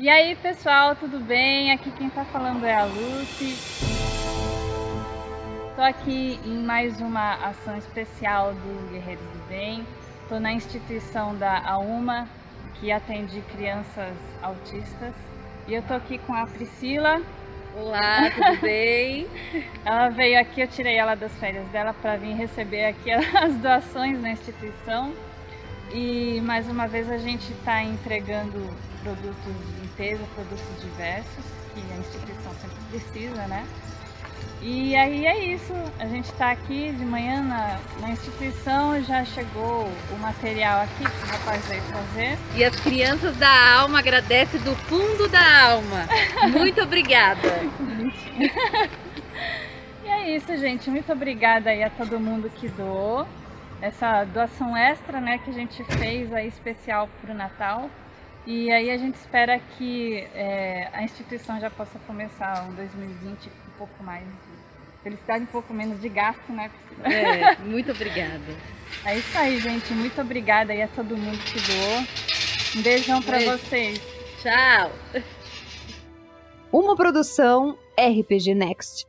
E aí pessoal, tudo bem? Aqui quem tá falando é a Lucy. Estou aqui em mais uma ação especial do Guerreiros do Bem. Estou na instituição da AUMA, que atende crianças autistas. E eu tô aqui com a Priscila. Olá, tudo bem? ela veio aqui, eu tirei ela das férias dela para vir receber aqui as doações na instituição. E mais uma vez a gente está entregando produtos de limpeza, produtos diversos, que a instituição sempre precisa, né? E aí é isso, a gente está aqui de manhã na, na, instituição, já chegou o material aqui que o rapaz veio fazer. E as crianças da alma agradecem do fundo da alma. Muito obrigada. e é isso, gente. Muito obrigada aí a todo mundo que doou. Essa doação extra né, que a gente fez aí especial para o Natal. E aí a gente espera que é, a instituição já possa começar um 2020 um pouco mais de felicidade, um pouco menos de gasto, né? É, muito obrigada. É isso aí, gente. Muito obrigada aí a todo mundo que doou. Um beijão para vocês. Tchau. Uma produção RPG Next.